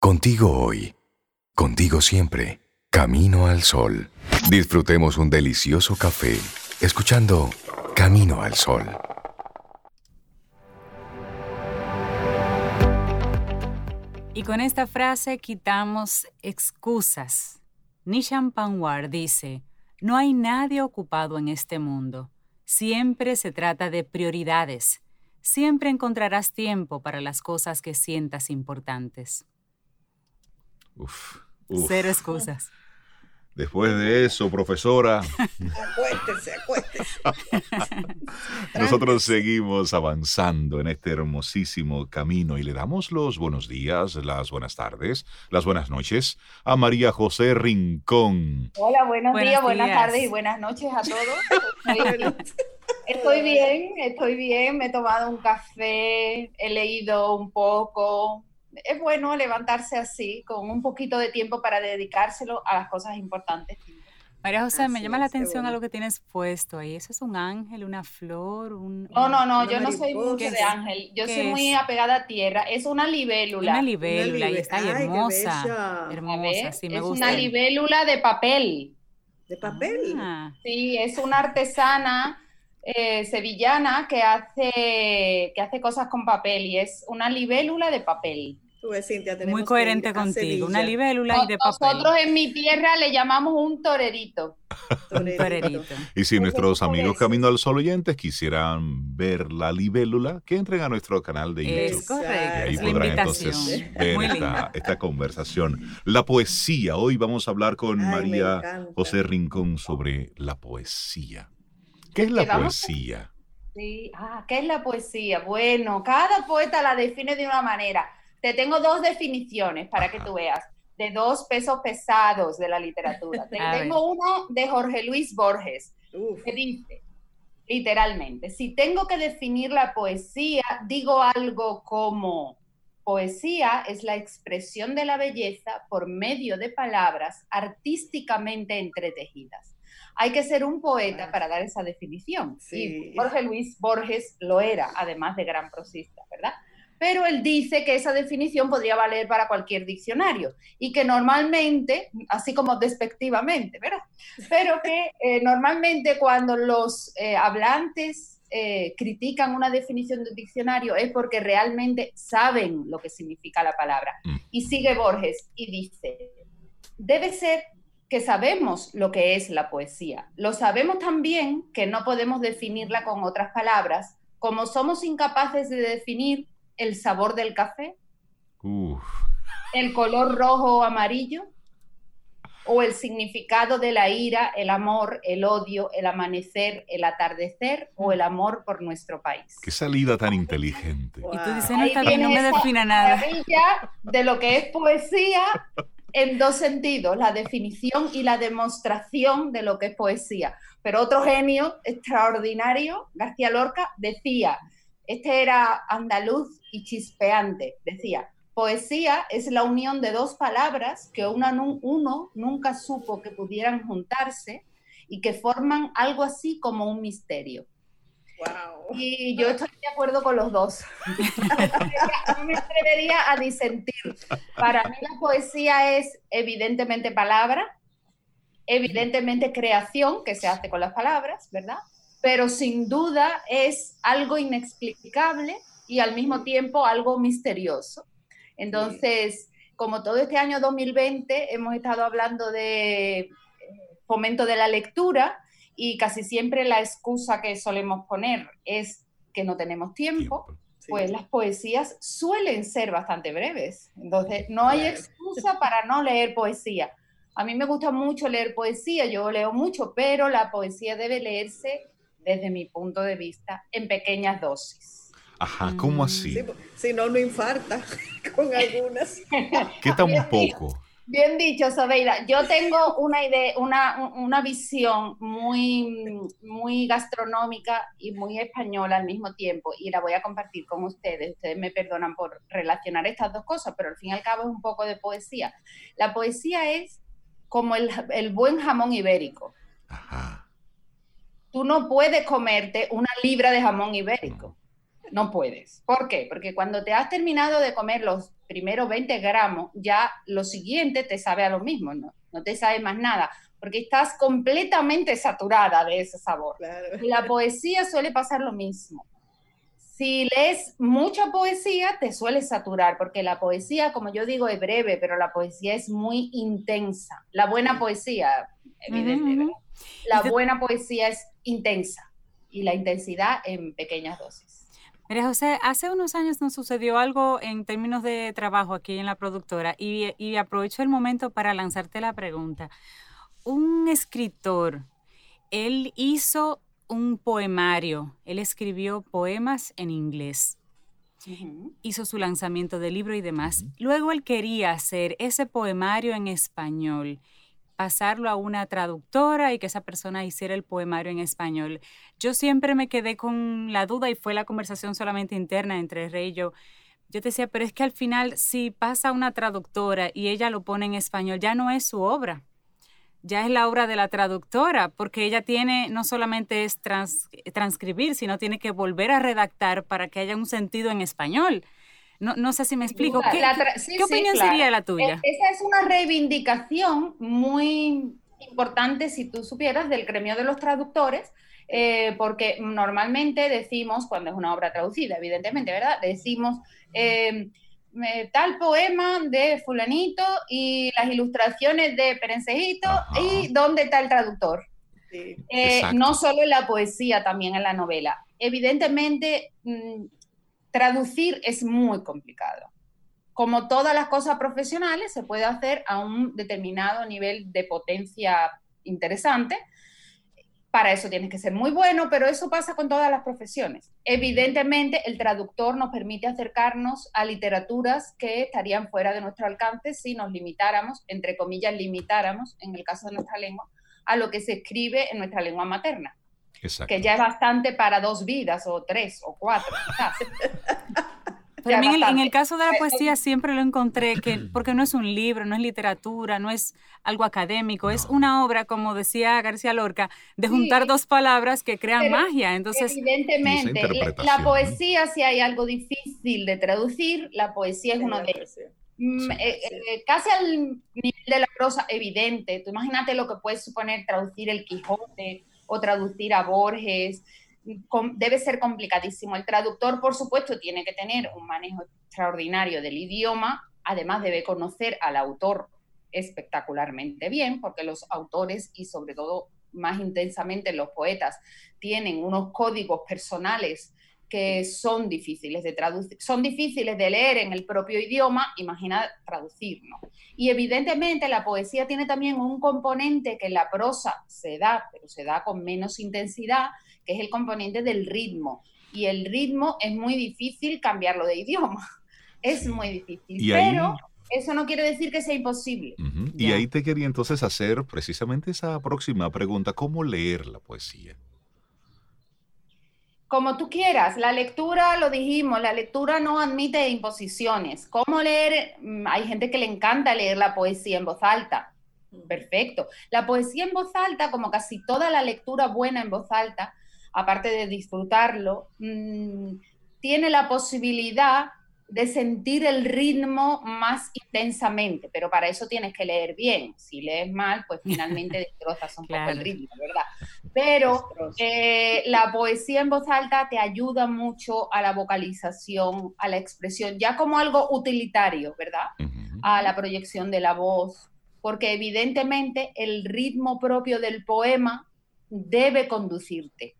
Contigo hoy. Contigo siempre. Camino al sol. Disfrutemos un delicioso café escuchando Camino al sol. Y con esta frase quitamos excusas. Nishan Panwar dice, no hay nadie ocupado en este mundo. Siempre se trata de prioridades. Siempre encontrarás tiempo para las cosas que sientas importantes. Uf, Cero excusas. Después de eso, profesora. acuéstese, acuéstese. Nosotros seguimos avanzando en este hermosísimo camino y le damos los buenos días, las buenas tardes, las buenas noches a María José Rincón. Hola, buenos, Buenos días, buenas días. tardes y buenas noches a todos. Estoy bien, estoy bien, me he tomado un café, he leído un poco. Es bueno levantarse así, con un poquito de tiempo para dedicárselo a las cosas importantes. María José, me Así llama la es, atención a bueno. lo que tienes puesto ahí. ¿Eso es un ángel, una flor? Un, No, no, no, yo no soy mucho ¿Qué de es? ángel, yo ¿Qué soy muy es? apegada a tierra. Es una libélula. Una libélula, ahí está, Ay, hermosa. A Hermosa, sí, me es gusta. una libélula de papel. De papel. Ah, Sí, es una artesana eh, sevillana que hace, que hace cosas con papel y es una libélula de papel. Cintia, muy coherente contigo. Una libélula y de papel. Nosotros en mi tierra le llamamos un torerito. Torerito. Y si nuestros amigos. Camino al Sol oyentes quisieran ver la libélula, que entren a nuestro canal de YouTube. Es correcto. Y ahí Es podrán entonces ver esta, conversación. La poesía. Hoy vamos a hablar con Ay, María. José Rincón sobre la poesía. ¿Qué es la poesía? Sí. Ah, ¿qué es la poesía? Bueno, cada poeta la define de una manera. Te tengo dos definiciones para que tú veas, de dos pesos pesados de la literatura. Te tengo uno de Jorge Luis Borges, Uf, que dice, literalmente, si tengo que definir la poesía, digo algo como, poesía es la expresión de la belleza por medio de palabras artísticamente entretejidas. Hay que ser un poeta para dar esa definición. Sí. Y Jorge Luis Borges lo era, además de gran prosista, ¿verdad? Pero él dice que esa definición podría valer para cualquier diccionario y que normalmente, así como despectivamente, ¿verdad? Pero que eh, normalmente cuando los eh, hablantes eh, critican una definición de un diccionario es porque realmente saben lo que significa la palabra. Mm. Y sigue Borges y dice, debe ser que sabemos lo que es la poesía. Lo sabemos también que no podemos definirla con otras palabras, como somos incapaces de definir el sabor del café, Uf. el color rojo o amarillo, o el significado de la ira, el amor, el odio, el amanecer, el atardecer o el amor por nuestro país. Qué salida tan inteligente. Y tú Wow. dices, no, Ahí bien, no me defina nada. de lo que es poesía en dos sentidos, la definición y la demostración de lo que es poesía. Pero otro genio extraordinario, García Lorca, decía, este era andaluz y chispeante, decía, poesía es la unión de dos palabras que uno nunca supo que pudieran juntarse y que forman algo así como un misterio. wow. Y yo estoy de acuerdo con los dos. No me atrevería a disentir. Para mí la poesía es evidentemente palabra, evidentemente creación que se hace con las palabras, ¿verdad? Pero sin duda es algo inexplicable y al mismo tiempo algo misterioso. Entonces, como todo este año 2020 hemos estado hablando de eh, fomento de la lectura, y casi siempre la excusa que solemos poner es que no tenemos tiempo, pues las poesías suelen ser bastante breves. Entonces, no hay excusa para no leer poesía. A mí me gusta mucho leer poesía, yo leo mucho, pero la poesía debe leerse desde mi punto de vista en pequeñas dosis. Ajá, ¿cómo así? Sí, si no, no infarta con algunas. ¿Qué tan Bien poco? Bien dicho, Sobeida. Yo tengo una idea, una, una visión muy, muy gastronómica y muy española al mismo tiempo, y la voy a compartir con ustedes. Ustedes me perdonan por relacionar estas dos cosas, pero al fin y al cabo es un poco de poesía. La poesía es como el, el buen jamón ibérico. Ajá. Tú no puedes comerte una libra de jamón ibérico. No puedes. ¿Por qué? Porque cuando te has terminado de comer los primeros 20 gramos, ya lo siguiente te sabe a lo mismo, no, no te sabe más nada, porque estás completamente saturada de ese sabor. Claro. Y la poesía suele pasar lo mismo. Si lees mucha poesía, te suele saturar, porque la poesía, como yo digo, es breve, pero la poesía es muy intensa. La buena poesía, evidente, Ujú, ujú. La te- buena poesía es intensa y la intensidad en pequeñas dosis. Mira, José, hace unos años nos sucedió algo en términos de trabajo aquí en la productora y, y aprovecho el momento para lanzarte la pregunta. Un escritor, él hizo un poemario, él escribió poemas en inglés, hizo su lanzamiento de libro y demás. Luego él quería hacer ese poemario en español, pasarlo a una traductora y que esa persona hiciera el poemario en español. Yo siempre me quedé con la duda y fue la conversación solamente interna entre Rey y yo. Yo te decía, pero es que al final si pasa una traductora y ella lo pone en español, ya no es su obra. Ya es la obra de la traductora, porque ella tiene, no solamente es trans- transcribir, sino tiene que volver a redactar para que haya un sentido en español. No, no sé si me explico. ¿Qué, la qué- tra- sí, qué sí, opinión claro. sería la tuya? E- Esa es una reivindicación muy importante, si tú supieras, del gremio de los traductores, eh, porque normalmente decimos, cuando es una obra traducida, evidentemente, ¿verdad? Decimos eh, eh, tal poema de fulanito y las ilustraciones de Perencejito Ajá. y dónde está el traductor. Sí. Eh, no solo en la poesía, también en la novela. Evidentemente, mm, traducir es muy complicado. Como todas las cosas profesionales, se puede hacer a un determinado nivel de potencia interesante. Para eso tienes que ser muy bueno, pero eso pasa con todas las profesiones. Evidentemente, el traductor nos permite acercarnos a literaturas que estarían fuera de nuestro alcance si nos limitáramos, entre comillas, limitáramos, en el caso de nuestra lengua, a lo que se escribe en nuestra lengua materna, Exacto. que ya es bastante para dos vidas o tres o cuatro, mí en el, en bastante. el caso de la Eh, poesía siempre lo encontré que, porque no es un libro, no es literatura, no es algo académico, es una obra, como decía García Lorca, de juntar Sí. dos palabras que crean Pero magia. Entonces, Evidentemente, la- poesía, si hay algo difícil de traducir, la poesía es uno de ellos. Mm, Sí. eh, eh, casi al nivel de la prosa evidente. Tú imagínate lo que puede suponer traducir el Quijote o traducir a Borges. Debe ser complicadísimo. El traductor, por supuesto, tiene que tener un manejo extraordinario del idioma. Además, debe conocer al autor espectacularmente bien, porque los autores y sobre todo más intensamente los poetas tienen unos códigos personales que son difíciles de traducir, son difíciles de leer en el propio idioma, imagina traducir, ¿no? Y evidentemente la poesía tiene también un componente que en la prosa se da, pero se da con menos intensidad, que es el componente del ritmo. Y el ritmo es muy difícil cambiarlo de idioma. Es muy difícil. Y ahí- pero eso no quiere decir que sea imposible. Y ahí te quería entonces hacer precisamente esa próxima pregunta, ¿cómo leer la poesía? Como tú quieras, la lectura, lo dijimos, la lectura no admite imposiciones. ¿Cómo leer? Mm, Hay gente que le encanta leer la poesía en voz alta. Perfecto. La poesía en voz alta, como casi toda la lectura buena en voz alta, aparte de disfrutarlo, mm, tiene la posibilidad de sentir el ritmo más intensamente, pero para eso tienes que leer bien. Si lees mal, pues finalmente destrozas un poco el ritmo, ¿verdad? Pero eh, la poesía en voz alta te ayuda mucho a la vocalización, a la expresión, ya como algo utilitario, ¿verdad? A la proyección de la voz, porque evidentemente el ritmo propio del poema debe conducirte.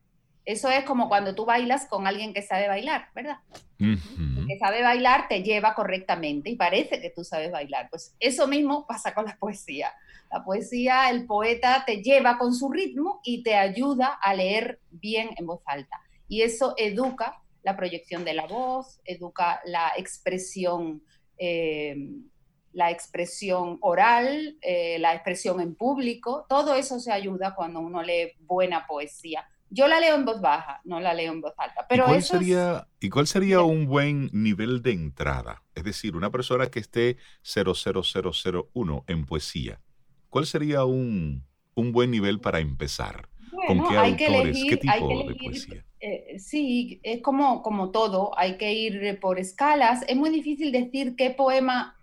Eso es como cuando tú bailas con alguien que sabe bailar, ¿verdad? Ujú. que sabe bailar te lleva correctamente y parece que tú sabes bailar. Pues eso mismo pasa con la poesía. La poesía, el poeta te lleva con su ritmo y te ayuda a leer bien en voz alta. Y eso educa la proyección de la voz, educa la expresión, eh, la expresión oral, eh, la expresión en público. Todo eso se ayuda cuando uno lee buena poesía. Yo la leo en voz baja, no la leo en voz alta. Pero ¿Y, cuál eso es- sería, ¿Y cuál sería un buen nivel de entrada? Es decir, una persona que esté 00001 en poesía. ¿Cuál sería un, un buen nivel para empezar? ¿Con Bueno, qué hay que autores? ¿Qué elegir- hay tipo que de elegir poesía? eh, sí, es como, como todo, hay que ir por escalas. Es muy difícil decir qué poema.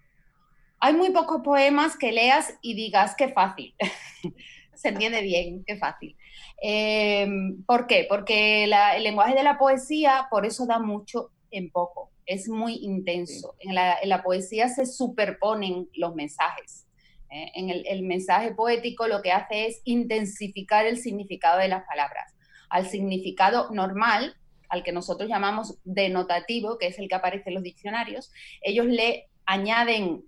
Hay muy pocos poemas que leas y digas qué fácil. Se entiende bien, qué fácil. Eh, ¿Por qué? Porque el lenguaje de la poesía, por eso da mucho en poco. Es muy intenso. En, la, poesía se superponen los mensajes. ¿Eh? En el, el mensaje poético lo que hace es intensificar el significado de las palabras al significado normal, al que nosotros llamamos denotativo, que es el que aparece en los diccionarios, ellos le añaden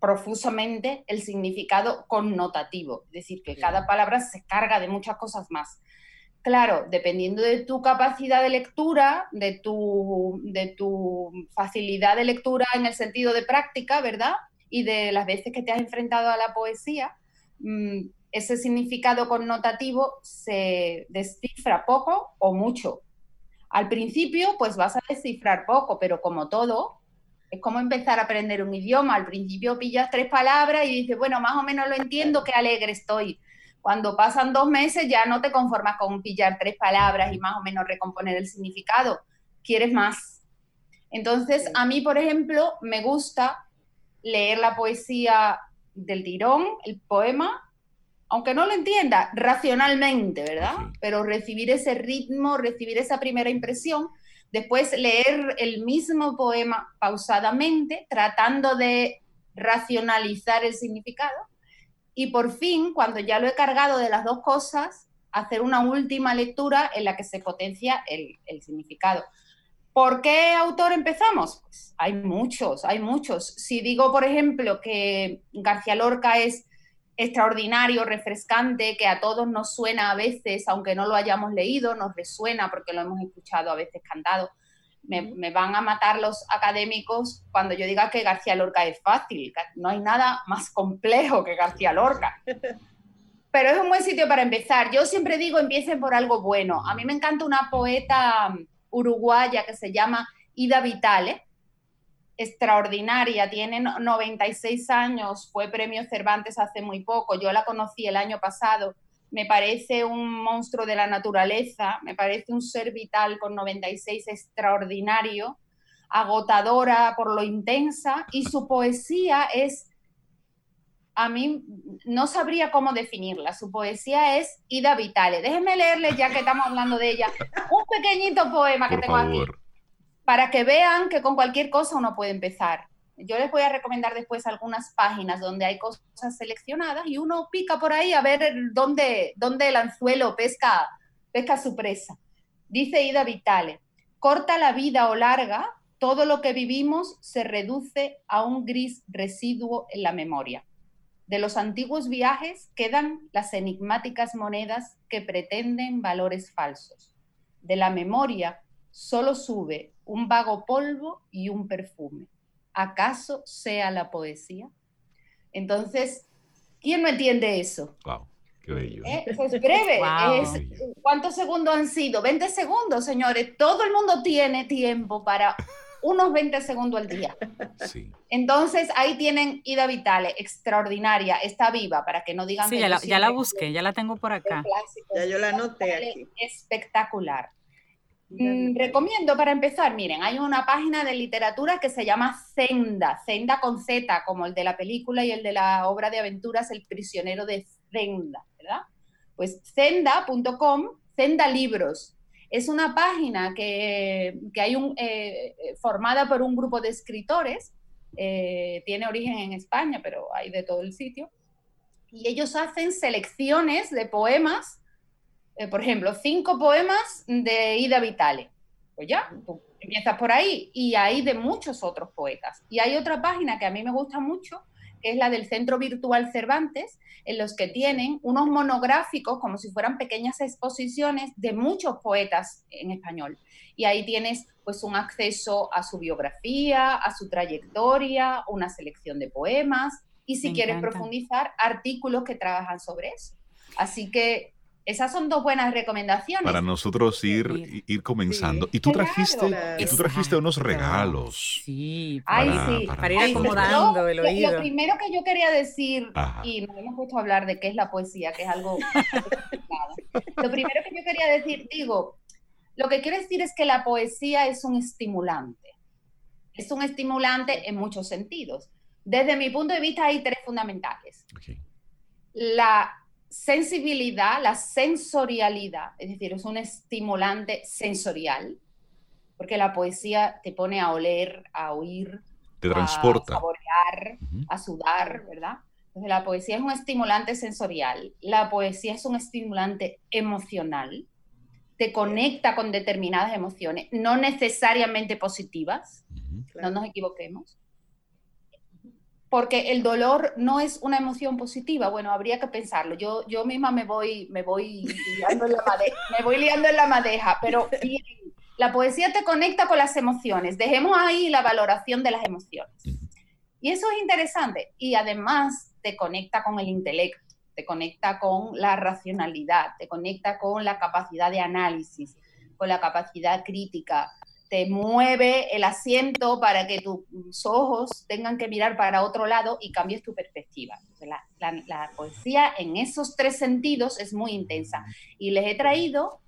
profusamente el significado connotativo, es decir, que cada palabra se carga de muchas cosas más. Claro, dependiendo de tu capacidad de lectura, de tu, de tu facilidad de lectura en el sentido de práctica, ¿verdad? Y de las veces que te has enfrentado a la poesía, mm, ese significado connotativo se descifra poco o mucho. Al principio, pues vas a descifrar poco, pero como todo, es como empezar a aprender un idioma. Al principio pillas tres palabras y dices, bueno, más o menos lo entiendo, qué alegre estoy. Cuando pasan dos meses ya no te conformas con pillar tres palabras y más o menos recomponer el significado. Quieres más. Entonces, a mí, por ejemplo, me gusta leer la poesía del tirón, el poema, aunque no lo entienda racionalmente, ¿verdad? Pero recibir ese ritmo, recibir esa primera impresión, después leer el mismo poema pausadamente, tratando de racionalizar el significado, y por fin, cuando ya lo he cargado de las dos cosas, hacer una última lectura en la que se potencia el, el significado. ¿Por qué autor empezamos? Pues hay muchos, hay muchos. Si digo, por ejemplo, que García Lorca es extraordinario, refrescante, que a todos nos suena a veces, aunque no lo hayamos leído, nos resuena porque lo hemos escuchado a veces cantado. Me, van a matar los académicos cuando yo diga que García Lorca es fácil. No hay nada más complejo que García Lorca. Pero es un buen sitio para empezar. Yo siempre digo, empiecen por algo bueno. A mí me encanta una poeta uruguaya que se llama Ida Vitale, extraordinaria, tiene 96 años, fue premio Cervantes hace muy poco, yo la conocí el año pasado, me parece un monstruo de la naturaleza, me parece un ser vital con 96 extraordinario, agotadora por lo intensa y su poesía es, a mí no sabría cómo definirla, su poesía es Ida Vitale. Déjenme leerle, ya que estamos hablando de ella, un pequeñito poema que tengo aquí para que vean que con cualquier cosa uno puede empezar. Yo les voy a recomendar después algunas páginas donde hay cosas seleccionadas y uno pica por ahí a ver dónde, dónde el anzuelo pesca, pesca su presa. Dice Ida Vitale, corta la vida o larga, todo lo que vivimos se reduce a un gris residuo en la memoria. De los antiguos viajes quedan las enigmáticas monedas que pretenden valores falsos. De la memoria solo sube un vago polvo y un perfume. ¿Acaso sea la poesía? Entonces, ¿quién no entiende eso? Wow, qué bello. ¿Eh? Es breve. ¿Cuántos segundos han sido? 20 segundos, señores. Todo el mundo tiene tiempo para unos 20 segundos al día. Sí. Entonces, ahí tienen Ida Vitale, extraordinaria, está viva, para que no digan sí, que ya la, ya la busqué, ya la tengo por acá. Ya yo la anoté aquí. Espectacular. Mm, recomiendo para empezar, miren, hay una página de literatura que se llama Zenda, Zenda con Z, como el de la película y el de la obra de aventuras El prisionero de Zenda, ¿verdad? Pues zenda.com, Zenda Libros. Es una página que, hay un, eh, formada por un grupo de escritores, eh, tiene origen en España, pero hay de todo el sitio, y ellos hacen selecciones de poemas eh, por ejemplo, cinco poemas de Ida Vitale. Pues ya, tú empiezas por ahí y hay de muchos otros poetas. Y hay otra página que a mí me gusta mucho, que es la del Centro Virtual Cervantes, en los que tienen unos monográficos como si fueran pequeñas exposiciones de muchos poetas en español. Y ahí tienes pues un acceso a su biografía, a su trayectoria, una selección de poemas y si quieres profundizar, artículos que trabajan sobre eso. Así que esas son dos buenas recomendaciones. Para nosotros ir, ir comenzando. Y tú trajiste, y tú trajiste unos regalos. Sí, para, sí. para, ir acomodando el oído. Lo, primero que yo quería decir, y no hemos puesto a hablar de qué es la poesía, que es algo... lo primero que yo quería decir, digo, Lo que quiero decir es que la poesía es un estimulante. Es un estimulante en muchos sentidos. Desde mi punto de vista hay tres fundamentales. La sensibilidad, la sensorialidad, es decir, es un estimulante sensorial, porque la poesía te pone a oler, a oír, te transporta. a saborear, a sudar, ¿verdad? Entonces la poesía es un estimulante sensorial, la poesía es un estimulante emocional, te conecta con determinadas emociones, no necesariamente positivas, no nos equivoquemos, porque el dolor no es una emoción positiva. Bueno, habría que pensarlo. Yo, yo misma me voy, me voy liando en la madeja, me voy liando en la madeja, pero la poesía te conecta con las emociones. Dejemos ahí la valoración de las emociones. Y eso es interesante. Y además te conecta con el intelecto, te conecta con la racionalidad, te conecta con la capacidad de análisis, con la capacidad crítica, te mueve el asiento para que tus ojos tengan que mirar para otro lado y cambies tu perspectiva. La, poesía en esos tres sentidos es muy intensa. Y les he traído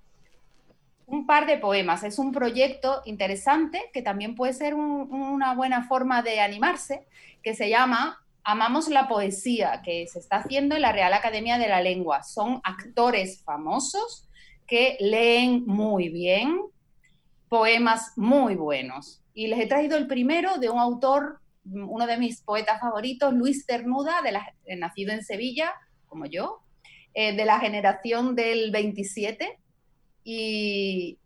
un par de poemas. Es un proyecto interesante que también puede ser una buena forma de animarse, que se llama Amamos la poesía, que se está haciendo en la Real Academia de la Lengua. Son actores famosos que leen muy bien, poemas muy buenos. Y les he traído el primero de un autor, uno de mis poetas favoritos, Luis Cernuda, de la, nacido en Sevilla, como yo, eh, de la generación del 27. Y,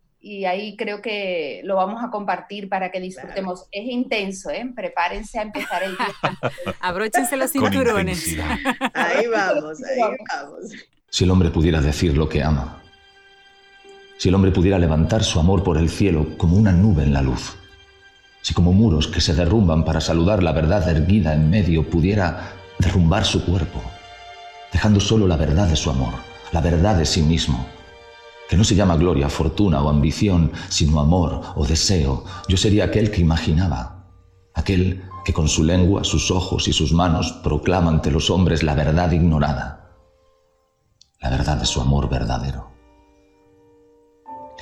ahí creo que lo vamos a compartir para que disfrutemos. Es intenso, ¿eh? Prepárense a empezar el día. Abróchense los cinturones. Ahí vamos, ahí vamos. Si el hombre pudiera decir lo que ama, si el hombre pudiera levantar su amor por el cielo como una nube en la luz, si como muros que se derrumban para saludar la verdad erguida en medio pudiera derrumbar su cuerpo, dejando solo la verdad de su amor, la verdad de sí mismo, que no se llama gloria, fortuna o ambición, sino amor o deseo, yo sería aquel que imaginaba, aquel que con su lengua, sus ojos y sus manos proclama ante los hombres la verdad ignorada, la verdad de su amor verdadero.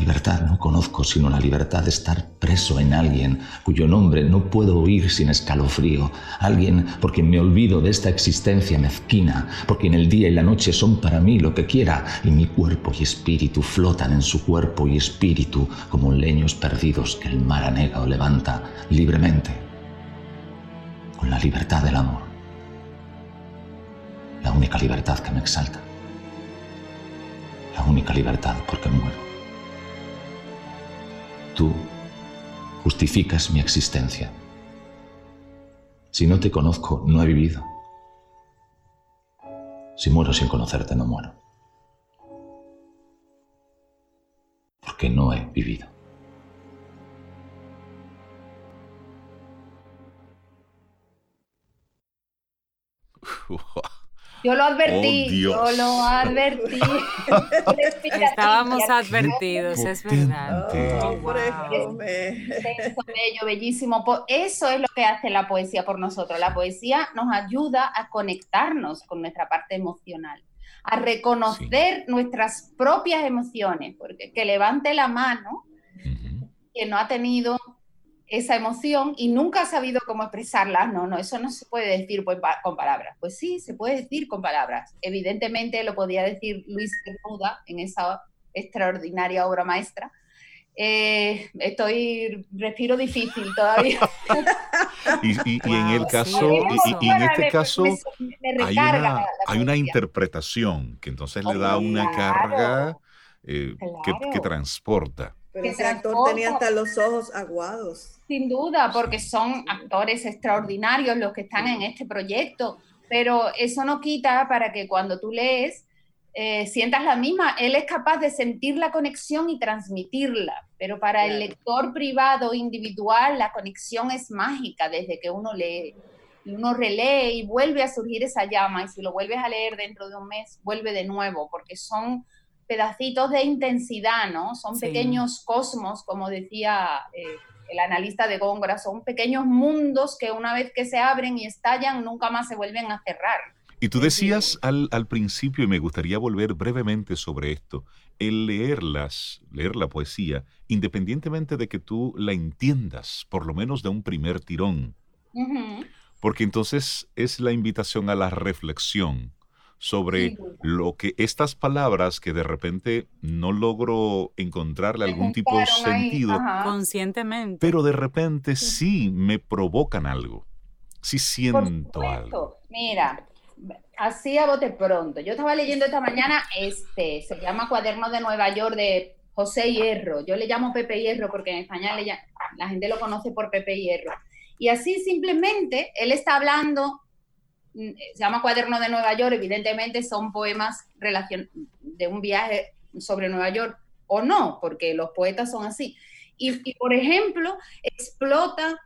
Libertad no conozco sino la libertad de estar preso en alguien cuyo nombre no puedo oír sin escalofrío, alguien por quien me olvido de esta existencia mezquina, porque en el día y la noche son para mí lo que quiera y mi cuerpo y espíritu flotan en su cuerpo y espíritu como leños perdidos que el mar anega o levanta libremente, con la libertad del amor, la única libertad que me exalta, la única libertad porque muero. Tú justificas mi existencia. Si no te conozco, no he vivido. Si muero sin conocerte, no muero. Porque no he vivido. Yo lo advertí, oh, yo lo advertí. Estábamos advertidos, es verdad. Oh, es bello, bellísimo. Eso es lo que hace la poesía por nosotros. La poesía nos ayuda a conectarnos con nuestra parte emocional, a reconocer nuestras propias emociones, porque que levante la mano que no ha tenido esa emoción y nunca ha sabido cómo expresarla. No, no, eso no se puede decir pues, con palabras. Pues sí, se puede decir con palabras. Evidentemente lo podía decir Luis Cernuda en esa extraordinaria obra maestra. Eh, estoy, respiro difícil todavía. y, en el caso, y, en este caso, hay, una, interpretación que entonces le da una carga eh, que, que transporta. Pero ese actor tenía hasta los ojos aguados. Sin duda, porque son actores extraordinarios los que están en este proyecto, pero eso no quita para que cuando tú lees eh, sientas la misma. Él es capaz de sentir la conexión y transmitirla, pero para el lector privado, individual, la conexión es mágica desde que uno lee. uno relee y vuelve a surgir esa llama, y si lo vuelves a leer dentro de un mes, vuelve de nuevo, porque son pedacitos de intensidad, ¿no? Son pequeños cosmos, como decía eh, el analista de Góngora, son pequeños mundos que una vez que se abren y estallan, nunca más se vuelven a cerrar. Y tú decías al, al, principio, y me gustaría volver brevemente sobre esto, el leerlas, leer la poesía, independientemente de que tú la entiendas, por lo menos de un primer tirón. Porque entonces es la invitación a la reflexión sobre lo que estas palabras que de repente no logro encontrarle algún tipo de sentido conscientemente, pero de repente sí me provocan algo, sí siento algo. Mira, así a bote pronto. Yo estaba leyendo esta mañana este, se llama Cuaderno de Nueva York de José Hierro. Yo le llamo Pepe Hierro porque en España la gente lo conoce por Pepe Hierro. Y así simplemente él está hablando se llama Cuaderno de Nueva York, evidentemente son poemas de un viaje sobre Nueva York o no, porque los poetas son así. Y, por ejemplo, explota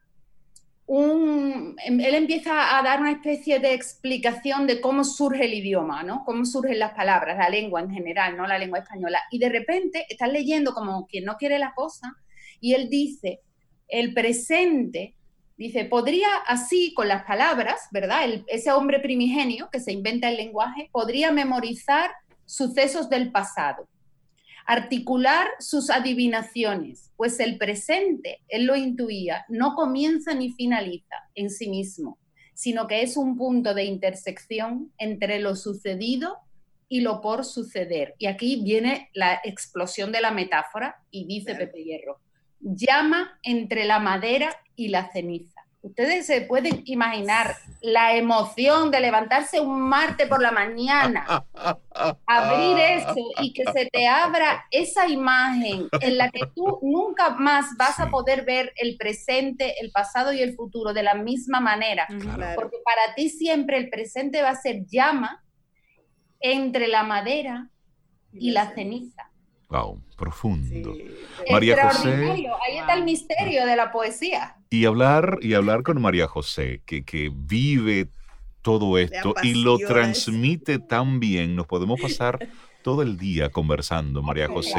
un, em, él empieza a dar una especie de explicación de cómo surge el idioma, ¿no? Cómo surgen las palabras, la lengua en general, no la lengua española. Y de repente estás leyendo como quien no quiere la cosa y él dice, el presente Dice, podría así, con las palabras, ¿verdad? ese hombre primigenio que se inventa el lenguaje, podría memorizar sucesos del pasado, articular sus adivinaciones, pues el presente, él lo intuía, no comienza ni finaliza en sí mismo, sino que es un punto de intersección entre lo sucedido y lo por suceder. Y aquí viene la explosión de la metáfora y dice Pepe Hierro, llama entre la madera y la ceniza. Ustedes se pueden imaginar la emoción de levantarse un martes por la mañana, abrir eso y que se te abra esa imagen en la que tú nunca más vas a poder ver el presente, el pasado y el futuro de la misma manera. Porque para ti siempre el presente va a ser llama entre la madera y la ceniza. Wow, profundo. María José. Ahí está el misterio de la poesía. Y hablar, y hablar con María José, que, que vive todo esto y lo transmite tan bien. Nos podemos pasar todo el día conversando, María José.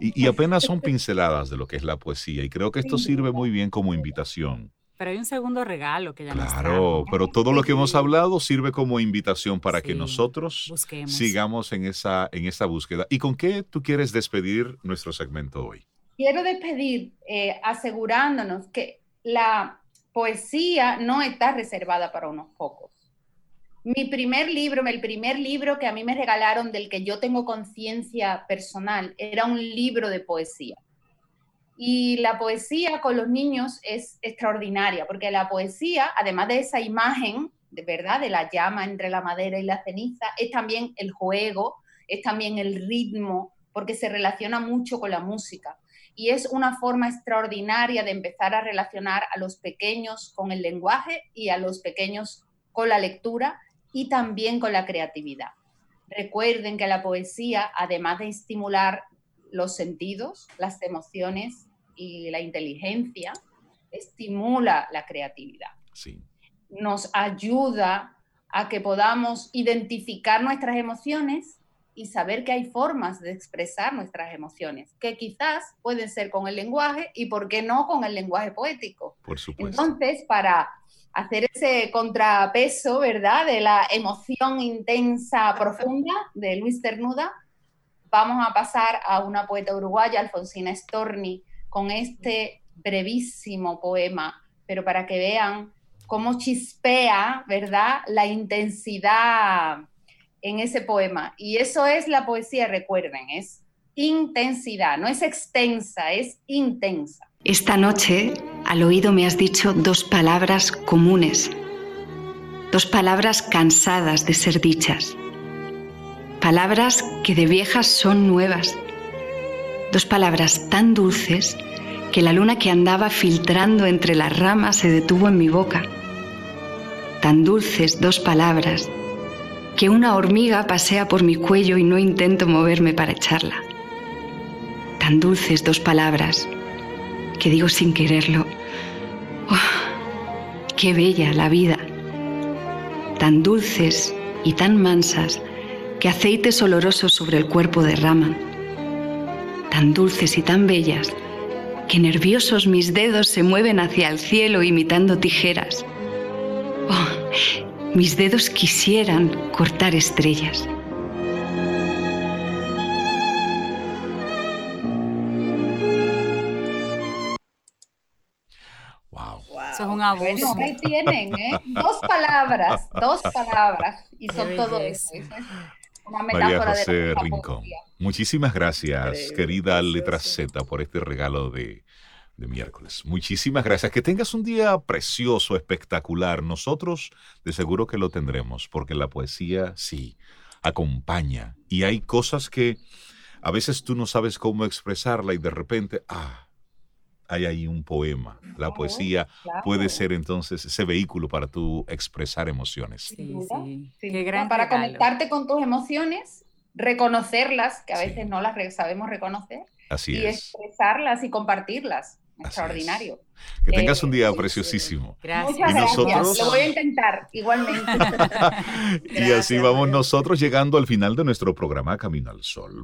Y, y, apenas son pinceladas de lo que es la poesía. Y creo que esto sirve muy bien como invitación. Pero hay un segundo regalo que ya Claro, pero todo lo que hemos hablado sirve como invitación para que nosotros sigamos en esa, en esa búsqueda. ¿Y con qué tú quieres despedir nuestro segmento hoy? Quiero despedir eh, asegurándonos que la poesía no está reservada para unos pocos. Mi primer libro, el primer libro que a mí me regalaron del que yo tengo conciencia personal, era un libro de poesía. Y la poesía con los niños es extraordinaria, porque la poesía, además de esa imagen, de verdad, de la llama entre la madera y la ceniza, es también el juego, es también el ritmo, porque se relaciona mucho con la música. Y es una forma extraordinaria de empezar a relacionar a los pequeños con el lenguaje y a los pequeños con la lectura y también con la creatividad. Recuerden que la poesía, además de estimular los sentidos, las emociones y la inteligencia, estimula la creatividad. Nos ayuda a que podamos identificar nuestras emociones y saber que hay formas de expresar nuestras emociones, que quizás pueden ser con el lenguaje y por qué no con el lenguaje poético. Por supuesto. Entonces, para hacer ese contrapeso, ¿verdad?, de la emoción intensa, profunda de Luis Ternuda, vamos a pasar a una poeta uruguaya, Alfonsina Storni, con este brevísimo poema, pero para que vean cómo chispea, ¿verdad?, la intensidad en ese poema. Y eso es la poesía, recuerden, es intensidad, no es extensa, es intensa. Esta noche al oído me has dicho dos palabras comunes, dos palabras cansadas de ser dichas palabras que de viejas son nuevas, dos palabras tan dulces que la luna que andaba filtrando entre las ramas se detuvo en mi boca. Tan dulces dos palabras que una hormiga pasea por mi cuello y no intento moverme para echarla. Tan dulces dos palabras que digo sin quererlo, oh, qué bella la vida. Tan dulces y tan mansas que aceites olorosos sobre el cuerpo derraman, tan dulces y tan bellas, que nerviosos mis dedos se mueven hacia el cielo imitando tijeras. Oh, mis dedos quisieran cortar estrellas. Wow. Eso es un abuso. ahí tienen, ¿eh? Dos palabras, dos palabras. Y son todo eso. Una metáfora María José de Rincón. Muchísimas gracias, querida Letra Z, por este regalo de, de miércoles. Muchísimas gracias. Que tengas un día precioso, espectacular. Nosotros de seguro que lo tendremos, porque la poesía sí acompaña. Y hay cosas que a veces tú no sabes cómo expresarla y de repente, ah, hay ahí un poema. La poesía puede ser entonces ese vehículo para tú expresar emociones. Sí, sí. Qué gran para conectarte con tus emociones, reconocerlas, que a veces no las sabemos reconocer, Así y expresarlas y compartirlas. Extraordinario. Que tengas un día eh, preciosísimo. Gracias. Muchas gracias. Lo voy a intentar igualmente. y así vamos nosotros llegando al final de nuestro programa Camino al Sol.